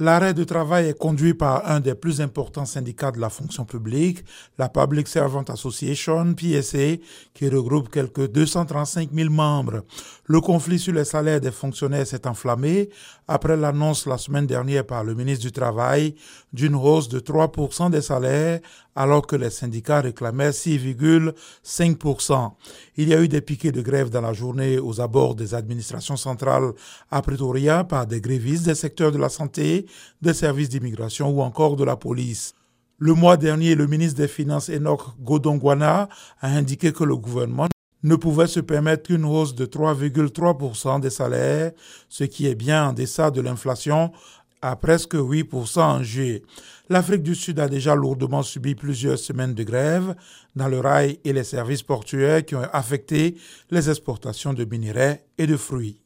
L'arrêt de travail est conduit par un des plus importants syndicats de la fonction publique, la Public Servant Association, PSA, qui regroupe quelques 235 000 membres. Le conflit sur les salaires des fonctionnaires s'est enflammé après l'annonce la semaine dernière par le ministre du Travail d'une hausse de 3% des salaires alors que les syndicats réclamaient 6,5%. Il y a eu des piquets de grève dans la journée aux abords des administrations centrales à Pretoria par des grévistes des secteurs de la santé, des services d'immigration ou encore de la police. Le mois dernier, le ministre des Finances Enoch Godongwana a indiqué que le gouvernement ne pouvait se permettre qu'une hausse de 3,3% des salaires, ce qui est bien en deçà de l'inflation à presque 8% en juillet. L'Afrique du Sud a déjà lourdement subi plusieurs semaines de grève dans le rail et les services portuaires qui ont affecté les exportations de minerais et de fruits.